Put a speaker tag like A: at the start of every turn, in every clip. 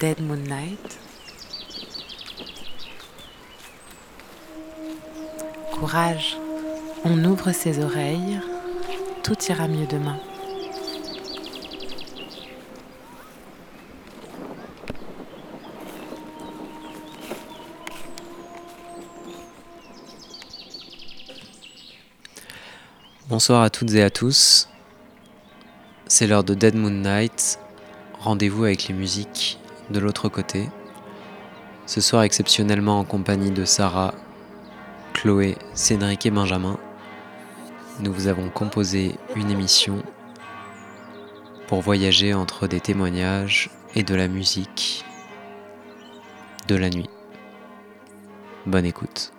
A: Dead Moonlight. Courage, on ouvre ses oreilles, tout ira mieux demain.
B: Bonsoir à toutes et à tous. C'est l'heure de Dead Moon Night. Rendez-vous avec les musiques de l'autre côté. Ce soir exceptionnellement en compagnie de Sarah, Chloé, Cédric et Benjamin. Nous vous avons composé une émission pour voyager entre des témoignages et de la musique de la nuit. Bonne écoute.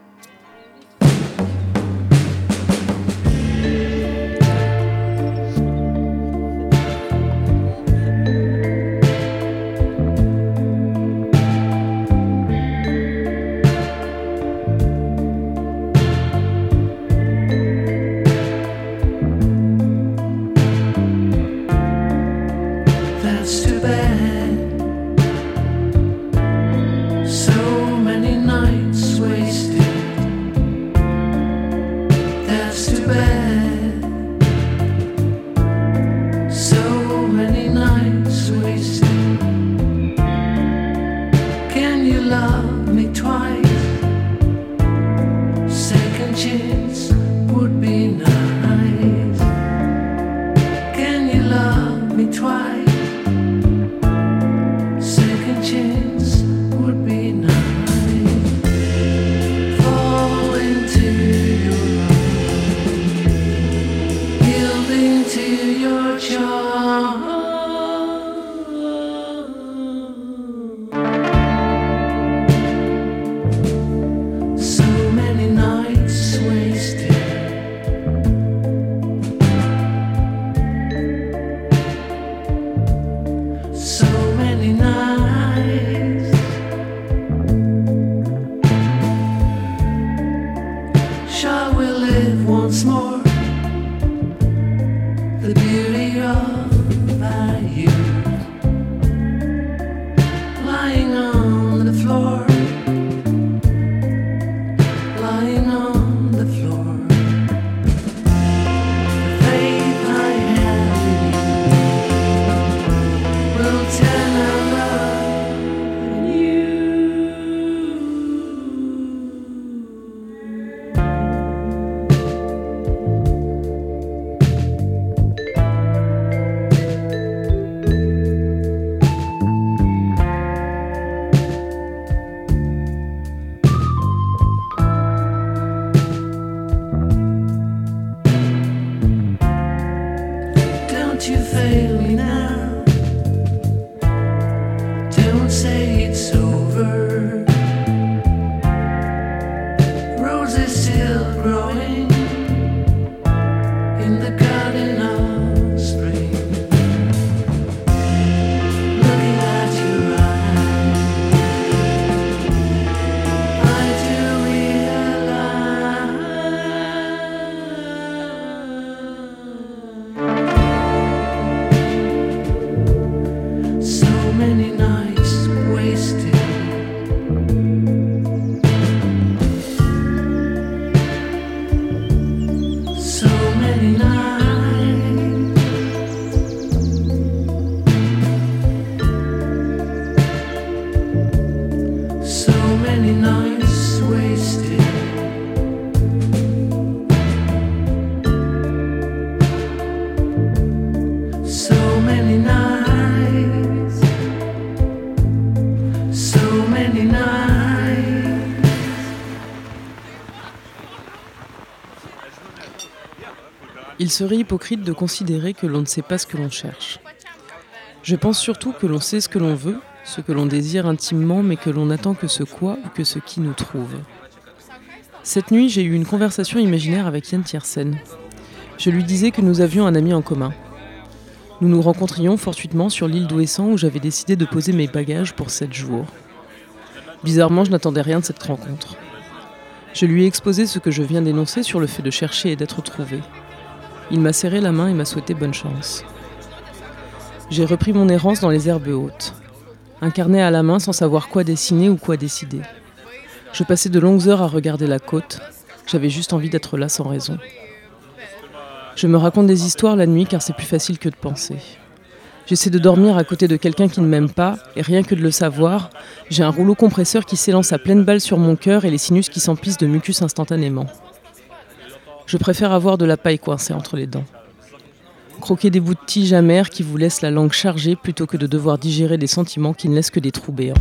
C: Il serait hypocrite de considérer que l'on ne sait pas ce que l'on cherche. Je pense surtout que l'on sait ce que l'on veut, ce que l'on désire intimement, mais que l'on n'attend que ce quoi ou que ce qui nous trouve. Cette nuit, j'ai eu une conversation imaginaire avec Yann Tiersen. Je lui disais que nous avions un ami en commun. Nous nous rencontrions fortuitement sur l'île d'Ouessant où j'avais décidé de poser mes bagages pour sept jours. Bizarrement, je n'attendais rien de cette rencontre. Je lui ai exposé ce que je viens d'énoncer sur le fait de chercher et d'être trouvé. Il m'a serré la main et m'a souhaité bonne chance. J'ai repris mon errance dans les herbes hautes.
D: un carnet à la main sans savoir quoi dessiner ou quoi décider. Je passais de longues heures à regarder la côte. J'avais juste envie d'être là sans raison. Je me raconte des histoires la nuit car c'est plus facile que de penser. J'essaie de dormir à côté de quelqu'un qui ne m'aime pas, et rien que de le savoir, j'ai un rouleau compresseur qui s'élance à pleine balle sur mon cœur et les sinus qui s'emplissent de mucus instantanément. Je préfère avoir de la paille coincée entre les dents. Croquer des bouts de tige amère qui vous laissent la langue chargée plutôt que de devoir digérer des sentiments qui ne laissent que des trous béants.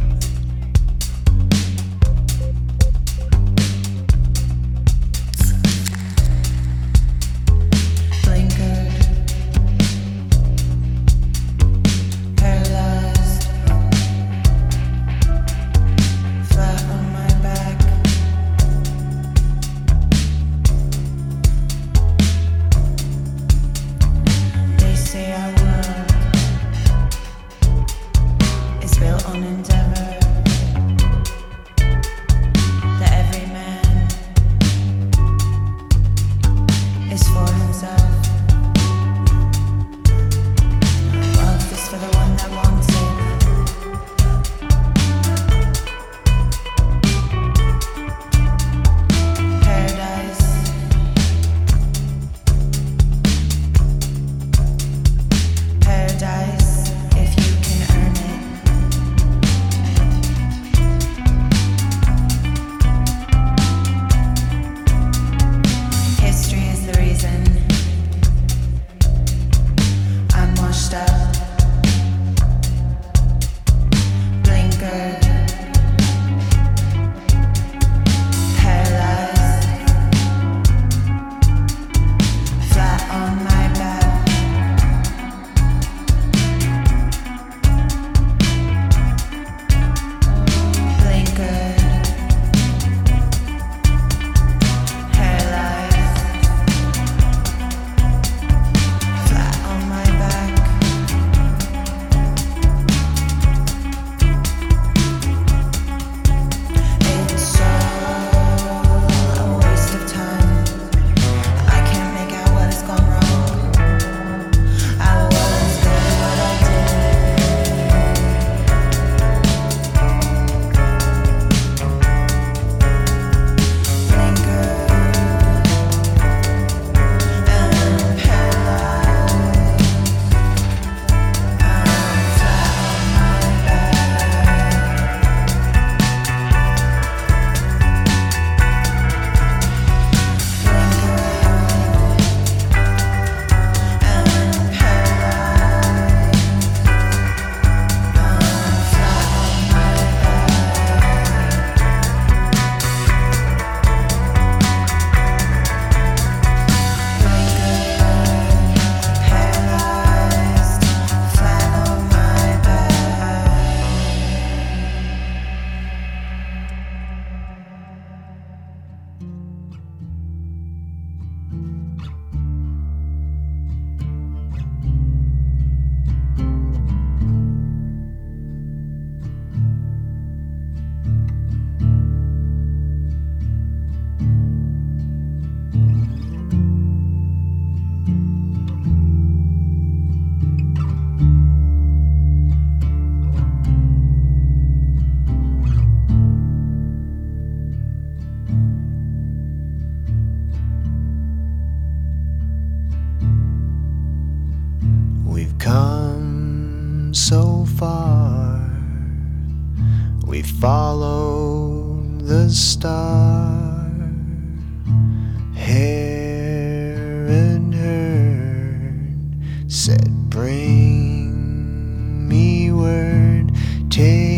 E: change.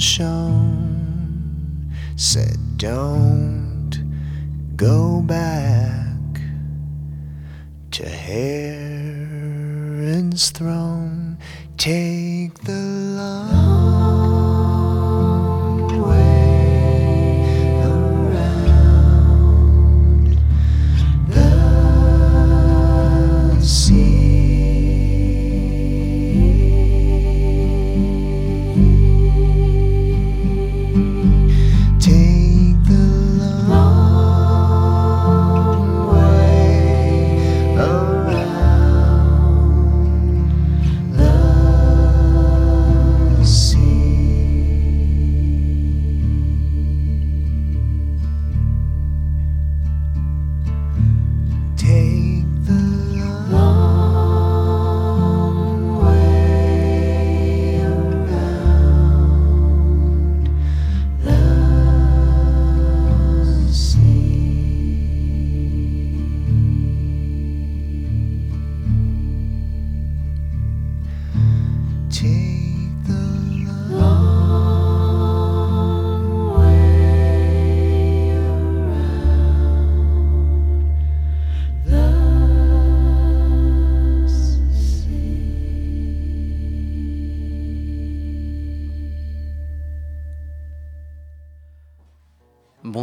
E: Shone, said, Don't go back to Herod's throne. Take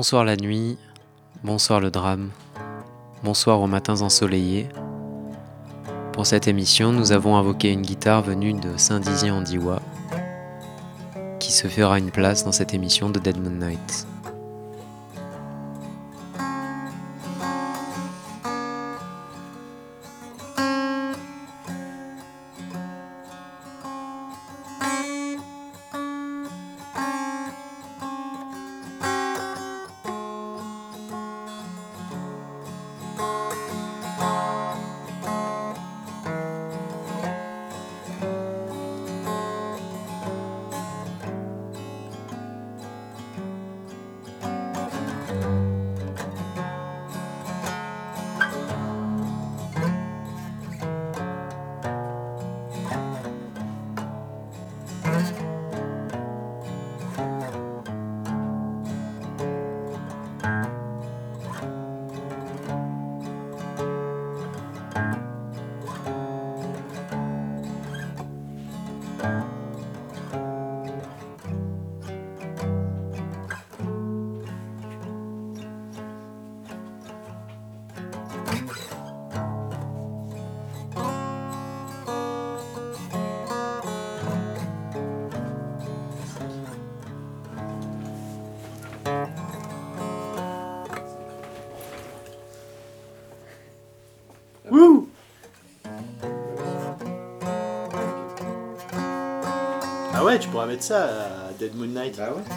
B: Bonsoir la nuit, bonsoir le drame, bonsoir aux matins ensoleillés. Pour cette émission, nous avons invoqué une guitare venue de Saint-Dizier-en-Diois qui se fera une place dans cette émission de Dead Moon Night.
F: Dead Moon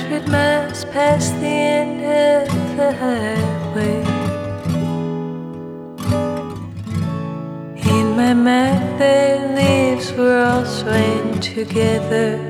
G: Hundred miles past the end of the highway. In my mind, their leaves were all swaying together,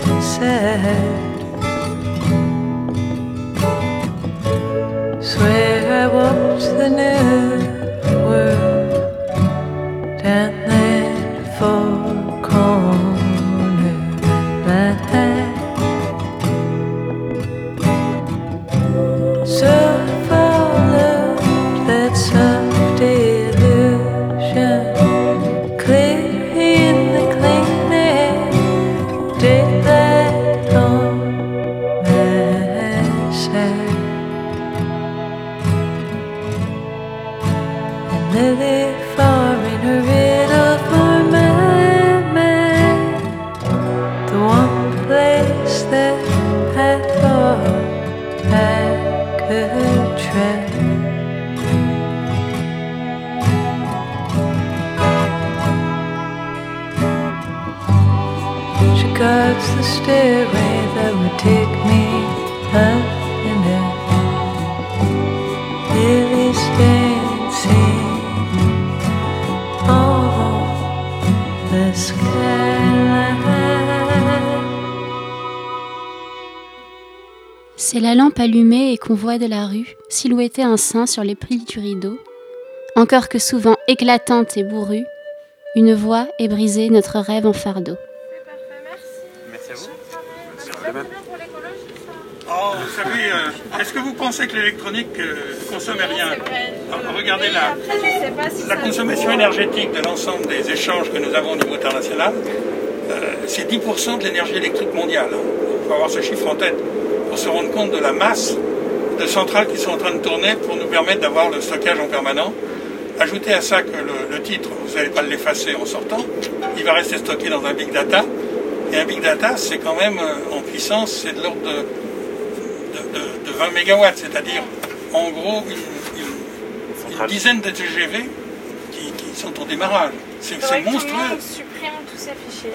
H: head de la rue silhouetter un sein sur les plis du rideau. Encore que souvent éclatante et bourrue, une voix est brisée notre rêve en fardeau.
I: Merci à vous.
J: C'est bien pour l'écologie, ça.
K: Oh, vous savez, euh, est-ce que vous pensez que l'électronique euh, consomme rien. Alors, Regardez la, la consommation énergétique de l'ensemble des échanges que nous avons au niveau international. euh, c'est 10% de l'énergie électrique mondiale. hein. Il faut avoir ce chiffre en tête pour se rendre compte de la masse de centrales qui sont en train de tourner pour nous permettre d'avoir le stockage en permanent. Ajoutez à ça que le, le titre, vous n'allez pas l'effacer en sortant, il va rester stocké dans un big data. Et un big data, c'est quand même euh, en puissance, c'est de l'ordre de, de, de- de 20 mégawatts, c'est-à-dire en gros une, une- une dizaine de TGV qui, qui sont au démarrage. C'est
J: tout le
K: monstrueux.
J: monde supprime tous ces fichiers.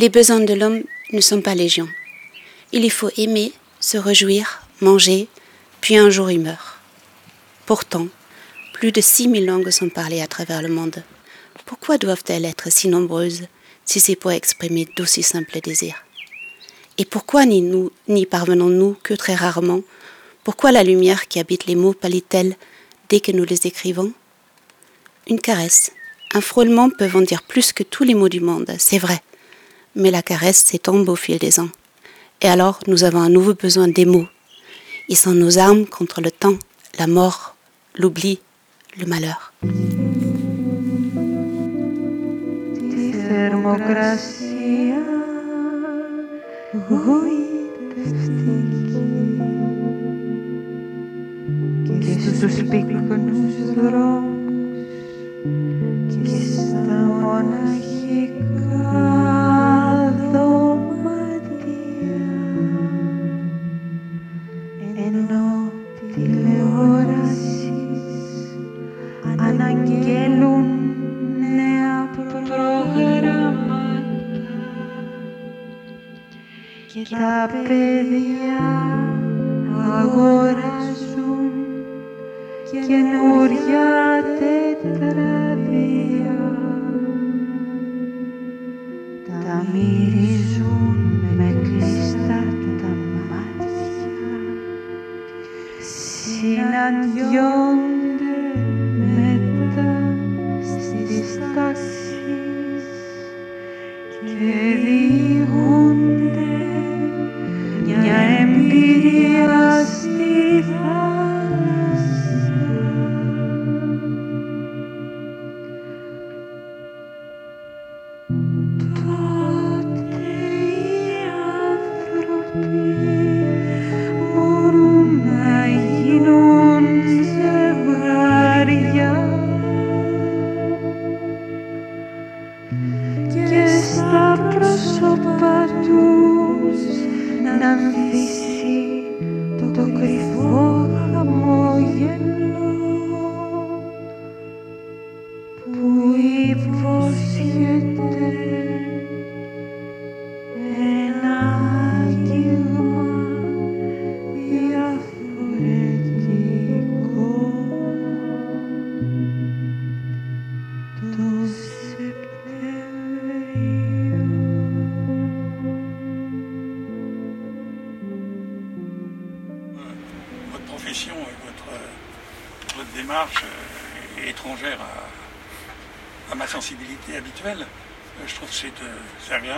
L: Les besoins de l'homme ne sont pas légion. Il y faut aimer, se réjouir, manger, puis un jour il meurt. Pourtant, plus de 6000 langues sont parlées à travers le monde. Pourquoi doivent-elles être si nombreuses si c'est pour exprimer d'aussi simples désirs? Et pourquoi nous, n'y parvenons-nous que très rarement? Pourquoi la lumière qui habite les mots pâlit-elle dès que nous les écrivons? Une caresse, un frôlement peuvent en dire plus que tous les mots du monde, c'est vrai Mais la caresse s'étombe au fil des ans. Et alors, nous avons un nouveau besoin des mots. Ils sont nos armes contre le temps, la mort, l'oubli, le malheur.
M: Τη θερμοκρασία γοητευτική και στους πυκνούς δρόμους και στα μοναχικά Τηλεόρασεις αναγγέλουν νέα προγράμματα και τα παιδιά αγοράζουν καινούρια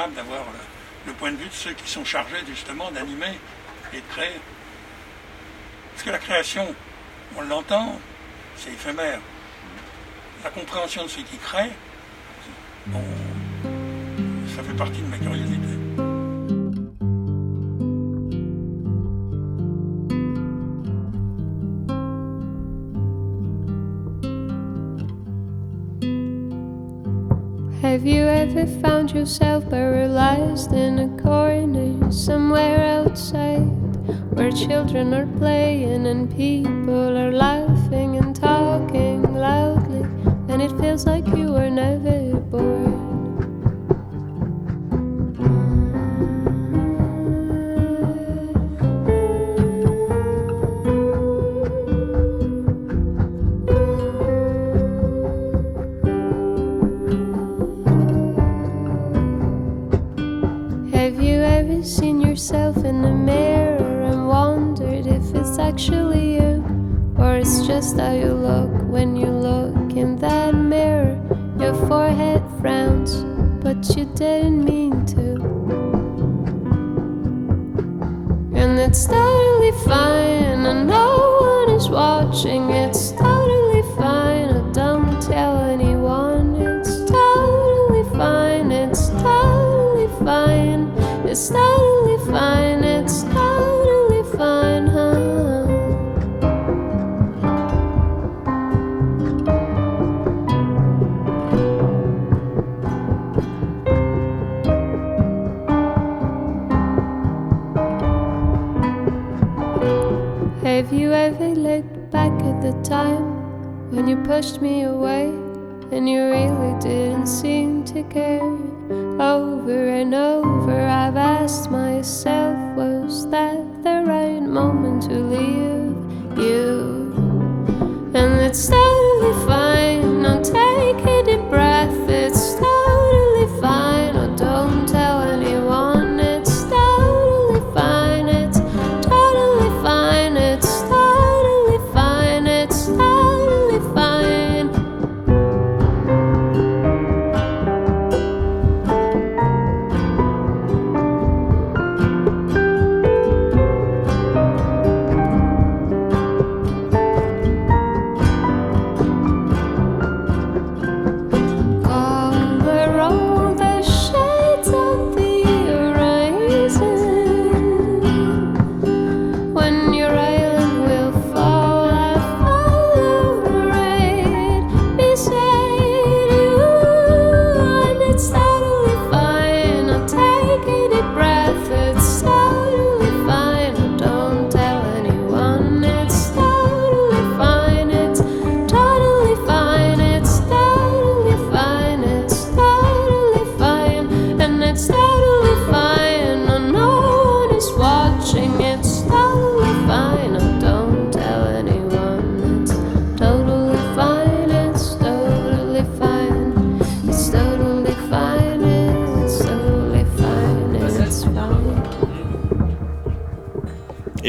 K: d'avoir le, le point de vue de ceux qui sont chargés justement d'animer et de créer. Parce que la création, on l'entend, c'est éphémère. La compréhension de ceux qui créent, ça fait partie de ma curiosité.
N: Ever found yourself paralyzed in a corner somewhere outside where children are playing and people are laughing and talking loudly and it feels like you were never back at the time when you pushed me away and you really didn't seem to care? Over and over, I've asked myself, was that the right moment to leave you? And it's totally fine. Now take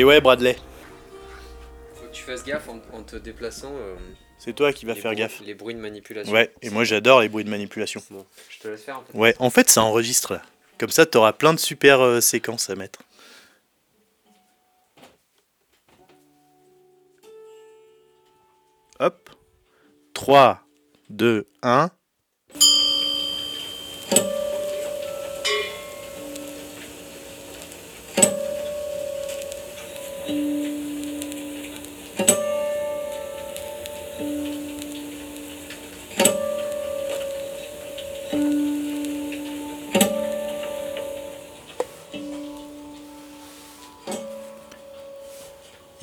F: Et ouais, Bradley,
B: Faut que tu fasses gaffe en, en te déplaçant. euh,
F: c'est toi qui vas
B: les
F: faire
B: bruits-
F: gaffe.
B: Les bruits de manipulation.
F: Ouais, et moi j'adore les bruits de manipulation.
B: Bon, je te laisse faire un peu.
F: Ouais, en fait ça enregistre là. Comme ça t'auras plein de super euh, séquences à mettre. Hop. 3, 2, 1.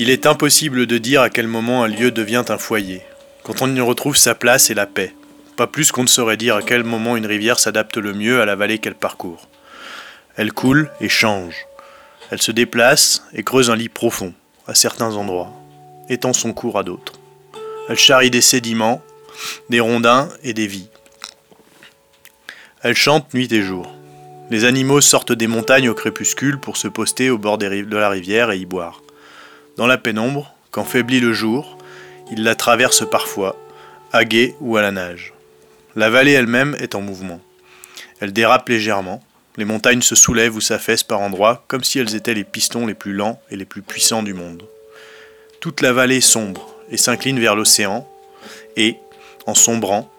F: Il est impossible de dire à quel moment un lieu devient un foyer, quand on y retrouve sa place et la paix. Pas plus qu'on ne saurait dire à quel moment une rivière s'adapte le mieux à la vallée qu'elle parcourt. Elle coule et change. Elle se déplace et creuse un lit profond, à certains endroits, étend son cours à d'autres. Elle charrie des sédiments, des rondins et des vies. Elle chante nuit et jour. Les animaux sortent des montagnes au crépuscule pour se poster au bord de la rivière et y boire. Dans la pénombre, quand faiblit le jour, ils la traversent parfois, à gué ou à la nage. La vallée elle-même est en mouvement. Elle dérape légèrement, les montagnes se soulèvent ou s'affaissent par endroits comme si elles étaient les pistons les plus lents et les plus puissants du monde. Toute la vallée sombre et s'incline vers l'océan, et, en sombrant,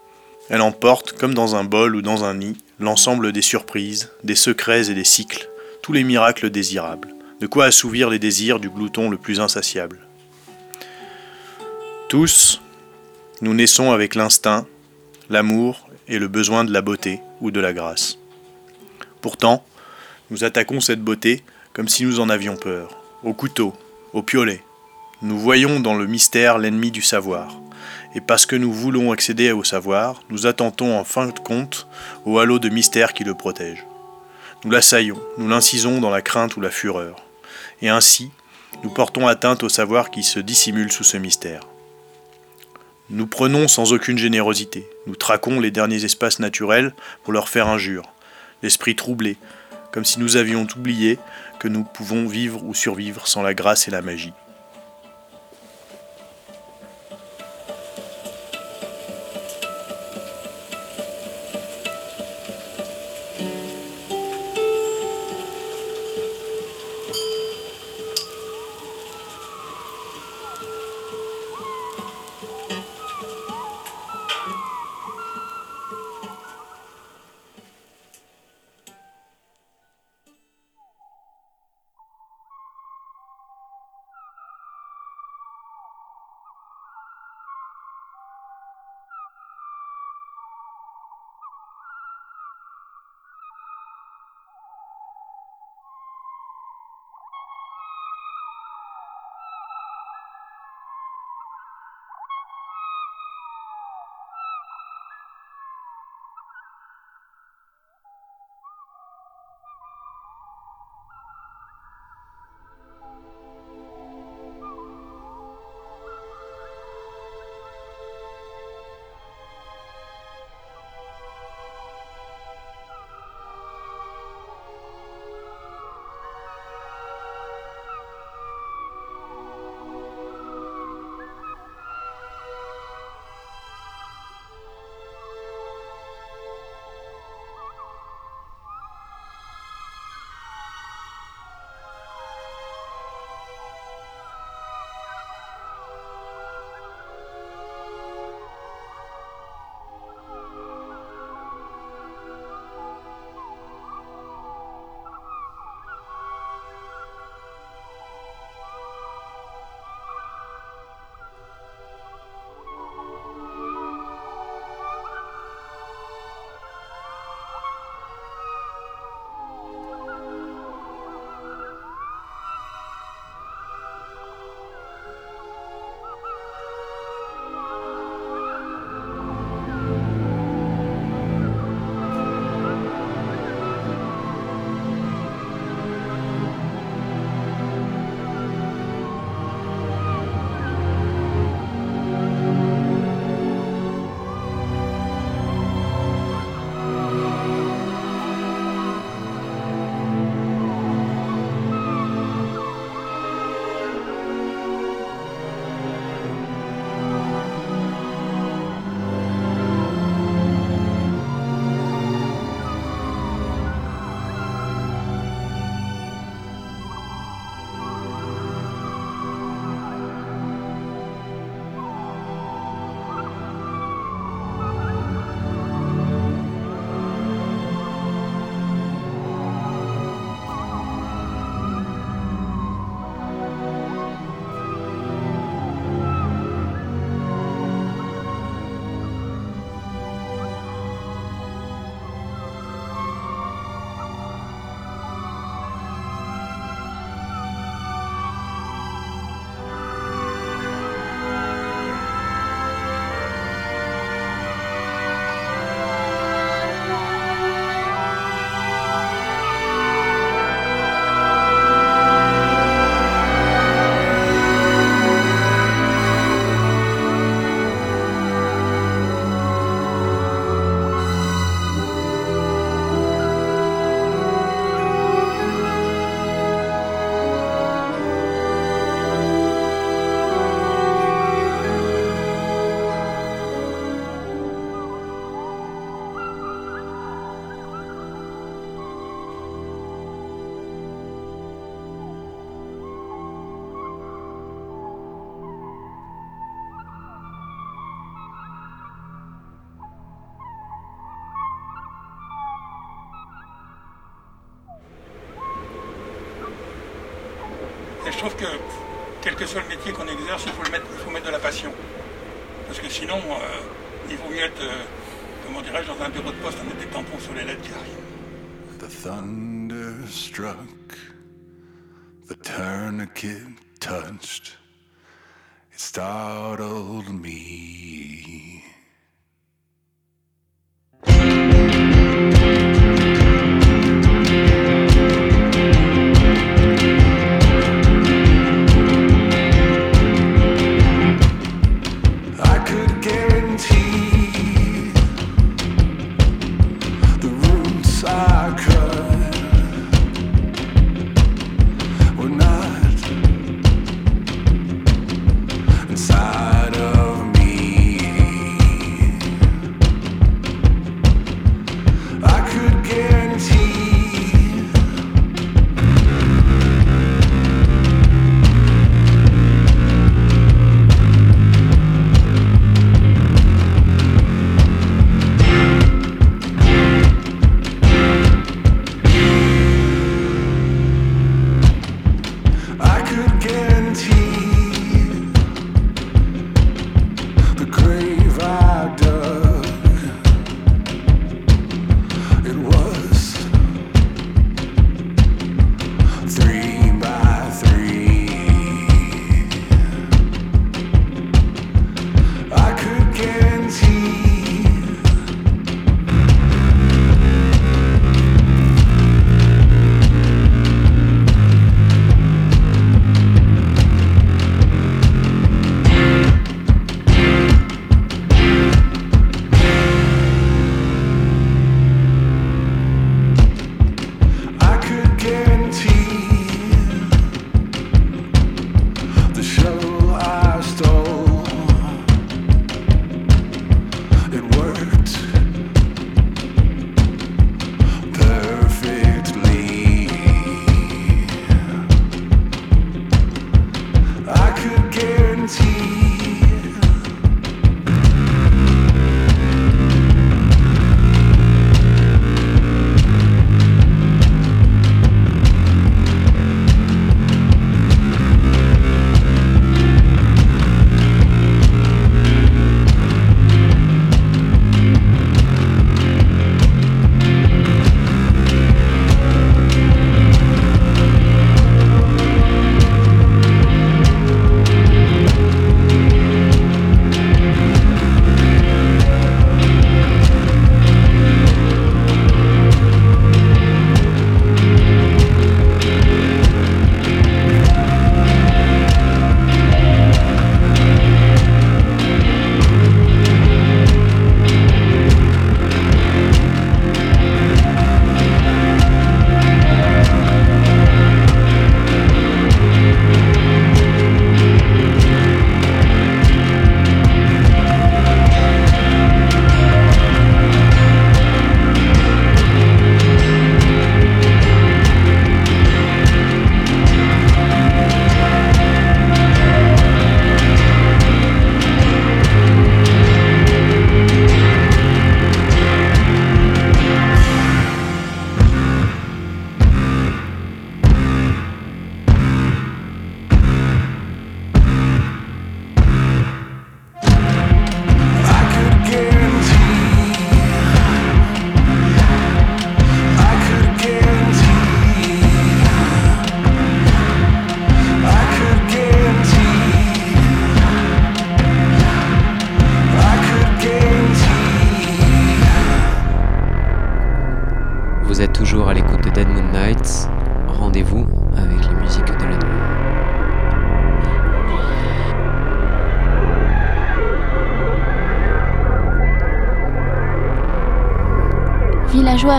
F: elle emporte, comme dans un bol ou dans un nid, l'ensemble des surprises, des secrets et des cycles, tous les miracles désirables, de quoi assouvir les désirs du glouton le plus insatiable. Tous, nous naissons avec l'instinct, l'amour et le besoin de la beauté ou de la grâce. Pourtant, nous attaquons cette beauté comme si nous en avions peur, au couteau, au piolet. Nous voyons dans le mystère l'ennemi du savoir. Et parce que nous voulons accéder au savoir, nous attentons en fin de compte au halo de mystère qui le protège. Nous l'assaillons, nous l'incisons dans la crainte ou la fureur. Et ainsi, nous portons atteinte au savoir qui se dissimule sous ce mystère. Nous prenons sans aucune générosité, nous traquons les derniers espaces naturels pour leur faire injure, l'esprit troublé, comme si nous avions oublié que nous pouvons vivre ou survivre sans la grâce et la magie.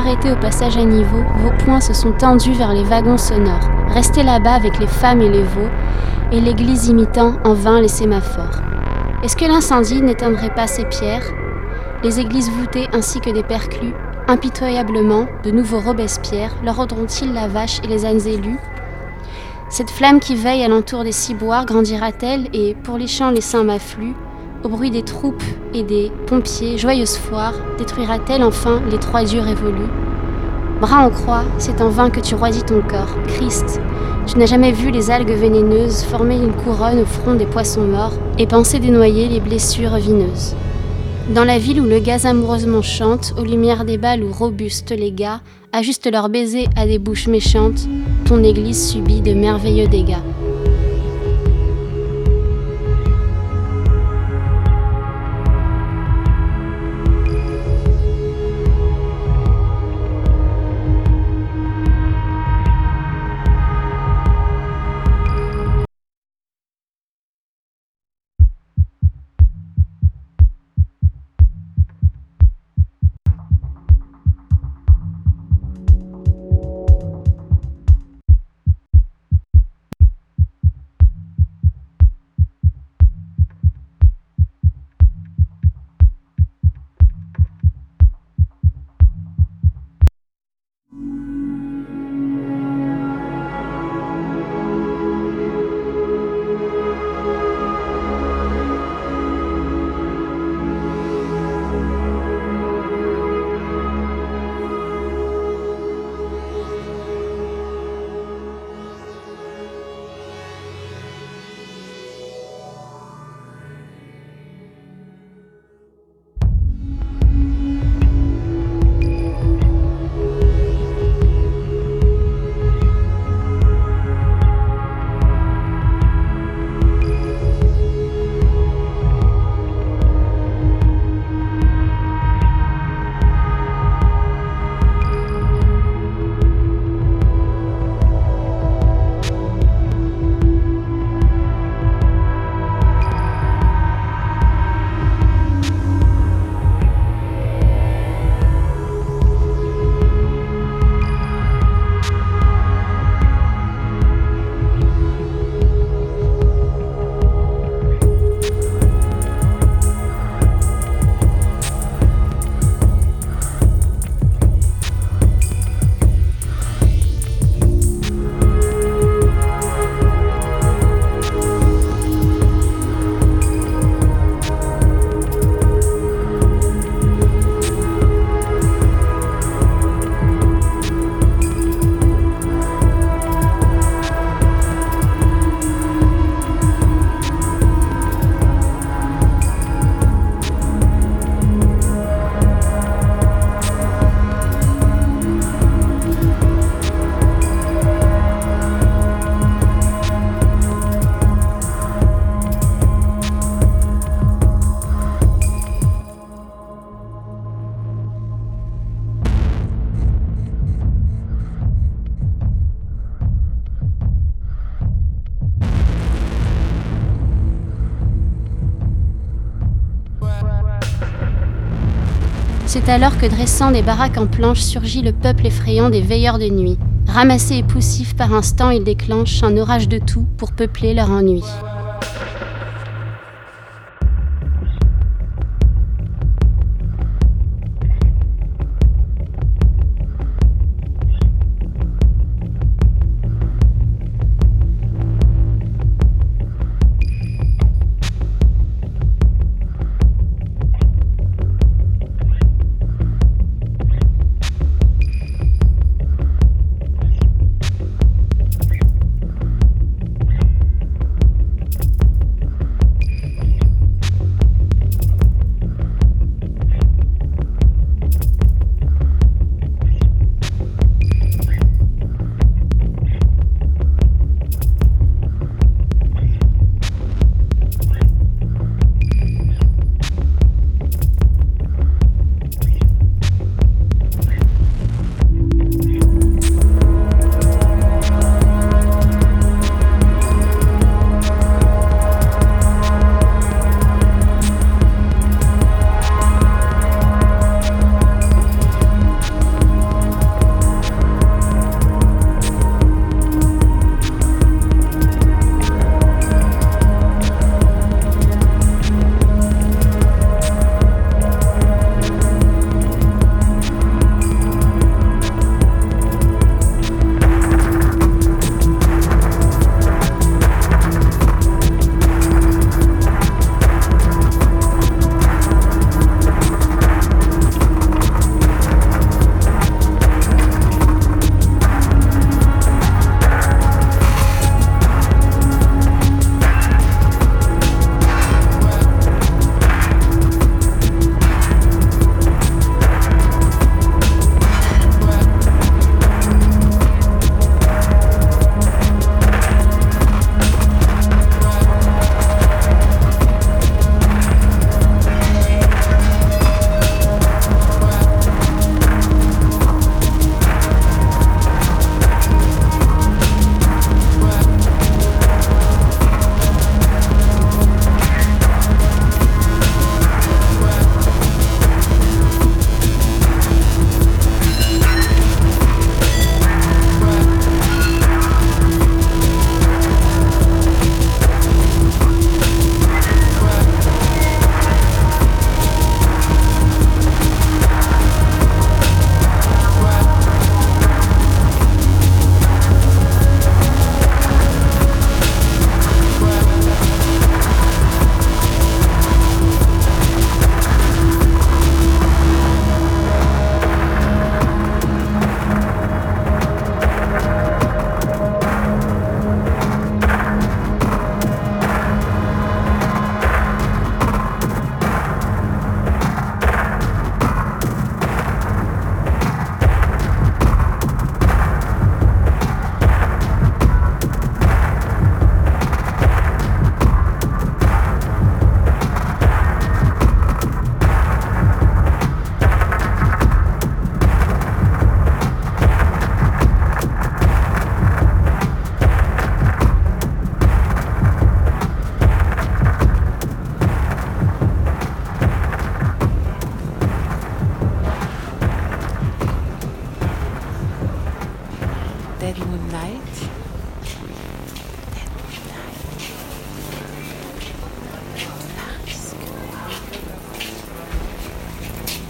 H: Arrêtés au passage à niveau, vos poings se sont tendus vers les wagons sonores. Restez là-bas avec les femmes et les veaux, et l'église imitant en vain les sémaphores. Est-ce que l'incendie n'éteindrait pas ces pierres? Les églises voûtées ainsi que des perclus, impitoyablement, de nouveaux Robespierre, leur rendront-ils la vache et les ânes élus? Cette flamme qui veille alentour des ciboires grandira-t-elle et, pour les champs, les saints m'affluent? Au bruit des troupes et des pompiers, joyeuse foire, détruira-t-elle enfin les trois dieux révolus? Bras en croix, c'est en vain que tu roisis ton corps. Christ, tu n'as jamais vu les algues vénéneuses former une couronne au front des poissons morts et penser dénoyer les blessures vineuses. Dans la ville où le gaz amoureusement chante, aux lumières des balles où robustes les gars ajustent leurs baisers à des bouches méchantes, ton église subit de merveilleux dégâts. Alors que dressant des baraques en planches surgit le peuple effrayant des veilleurs de nuit. Ramassés et poussifs par instant, ils déclenchent un orage de tout pour peupler leur ennui.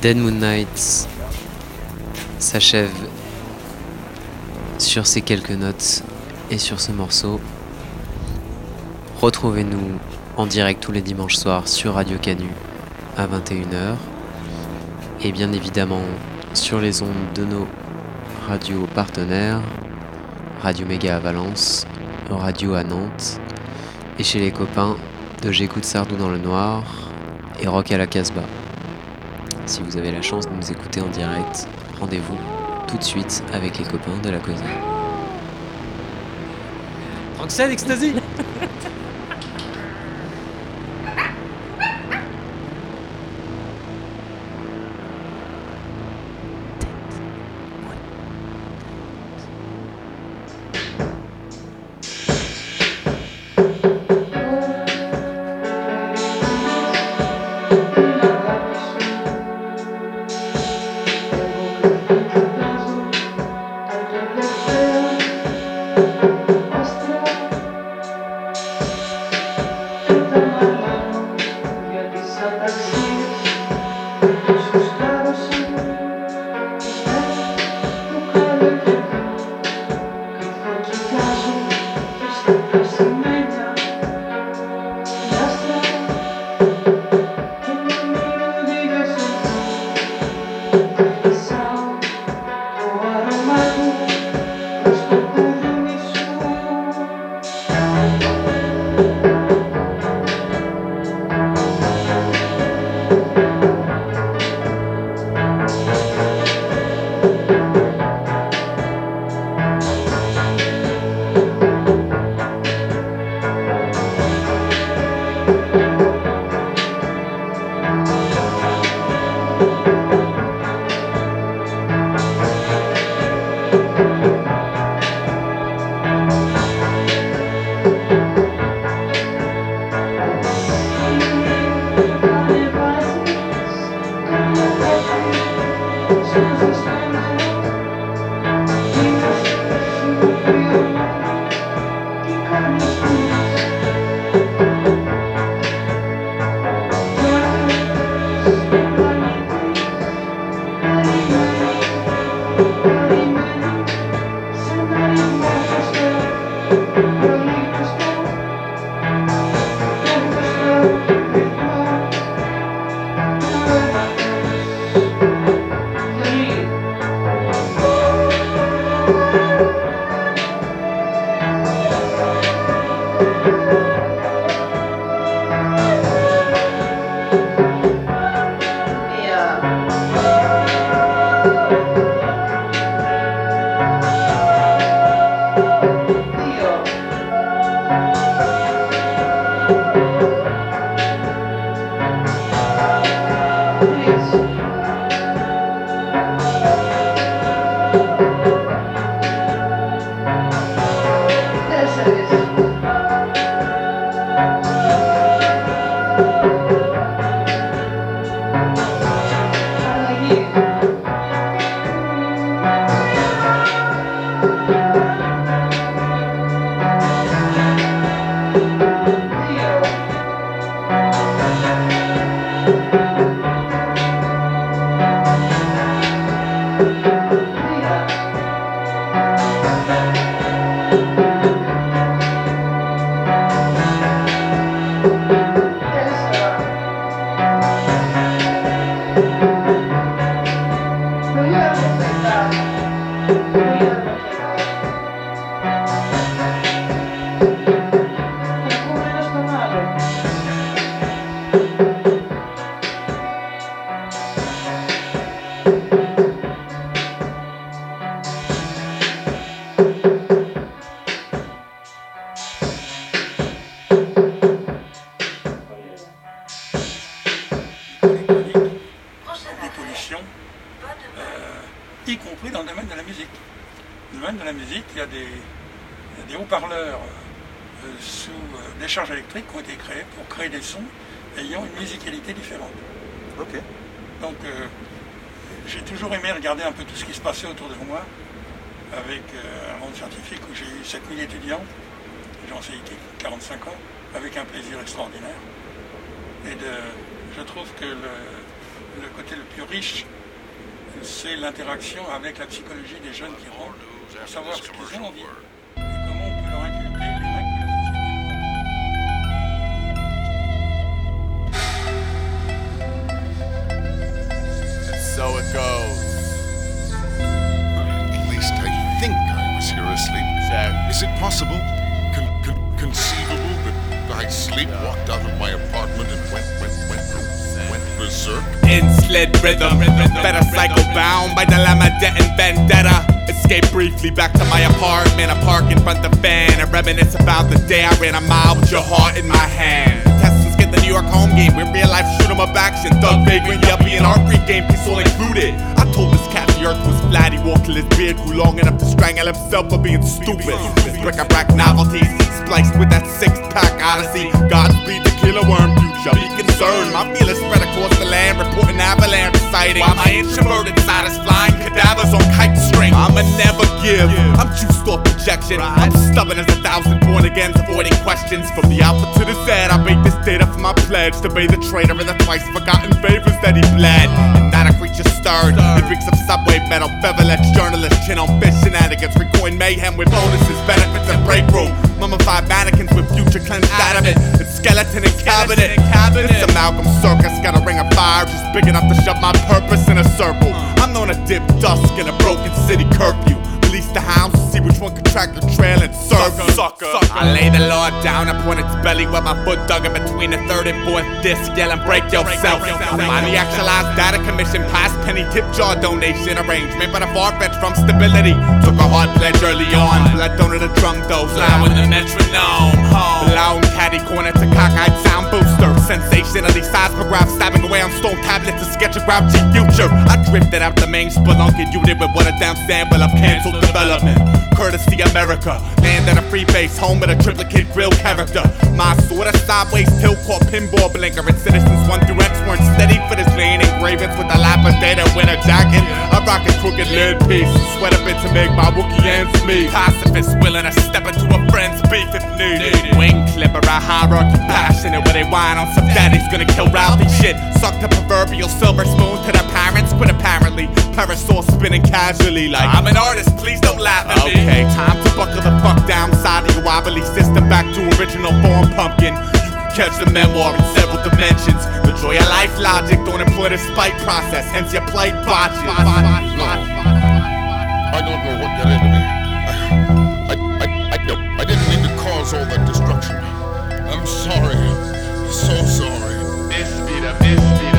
O: Dead Moon Night s'achève sur ces quelques notes et sur ce morceau. Retrouvez-nous en direct tous les dimanches soirs sur Radio Canu à 21h et bien évidemment sur les ondes de nos radios partenaires Radio Méga à Valence, Radio à Nantes et chez les copains de J'écoute Sardou dans le noir et Rock à la Casbah. Si vous avez la chance de nous écouter en direct, rendez-vous tout de suite avec les copains de la causerie.
M: Roxane, Ecstasy
K: c'est l'interaction avec la psychologie des jeunes qui rentrent, pour savoir ce qu'ils ont envie
P: rhythm, better cycle bound by dilemma, debt and vendetta. Escape briefly back to my apartment. I park in front of the fan. I reminisce about the day I ran a mile with your heart in my hand. Contestants get the New York home game with real life shoot 'em up action. Thug vagrant, yuppie, and art Greek game piece all included. I told this cat the earth was flat. He walked till his beard grew long enough to strangle himself for being stupid. This bric-a-brac novelties spliced with that six-pack odyssey. Godspeed the killer worm future. Be concerned, my feelings spread across the land, reporting avalanche sightings. While my introverted side is flying cadavers on kite string. I'ma never give. I'm juiced off projection. I'm stubborn as a thousand born agains, avoiding questions. From the alpha to the Z, I make this data for my pledge to be the traitor in the twice forgotten favors that he bled. A creature stirred. It reeks of subway metal, beverage journalists, chin on fish shenanigans, recoin mayhem with bonuses, benefits, and break room. Mummified mannequins with future cleansed adamant. It's skeleton and cabinet. This amalgam circus got a ring of fire just big enough to shove my purpose in a circle. I'm known to dip dusk in a broken city curfew. Release the hounds to see which one can track the trail and serve sucker. I lay the law down upon its belly with my foot dug in between the third and fourth disc, yelling break yourself. I'm the actualized data commission past penny tip jar donation arrangement, but a far fetched from stability. Took a hard pledge early on, blood donor the drum dose, loud with the metronome. Blown caddy corner to cockeyed sound booster. Sensationally seismograph stabbing away on stone tablets to sketch a grouchy future. I drifted out the main spelunky unit with what a down sample of cancelled development. Courtesy America, land at a free base, home with a triplicate grill character. My sort of sideways tilt called pinball blinker, and citizens 1 through X weren't steady for this lane engravings with a lapidated winter jacket. I rock a crooked lid piece, sweat a bit to make my Wookie ends meet. Pacifist willing to step into a friend's beef if needed. Wing clipper, a hierarchy passionate where they whine on some daddy's gonna kill Ralphie shit. Suck the proverbial silver spoon to their parents, but apparently parasol spinning casually like I'm an artist, please don't laugh at me. Okay, time to buckle the fuck down side of your wobbly system back to original form pumpkin. You can catch the memoir in several dimensions. The joy of life logic don't employ the spite process, hence your plight botches.
Q: No. I don't know what got into me. I, I, I, I didn't mean to cause all that destruction. I'm sorry. So sorry.
R: This be the, this be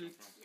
S: Six.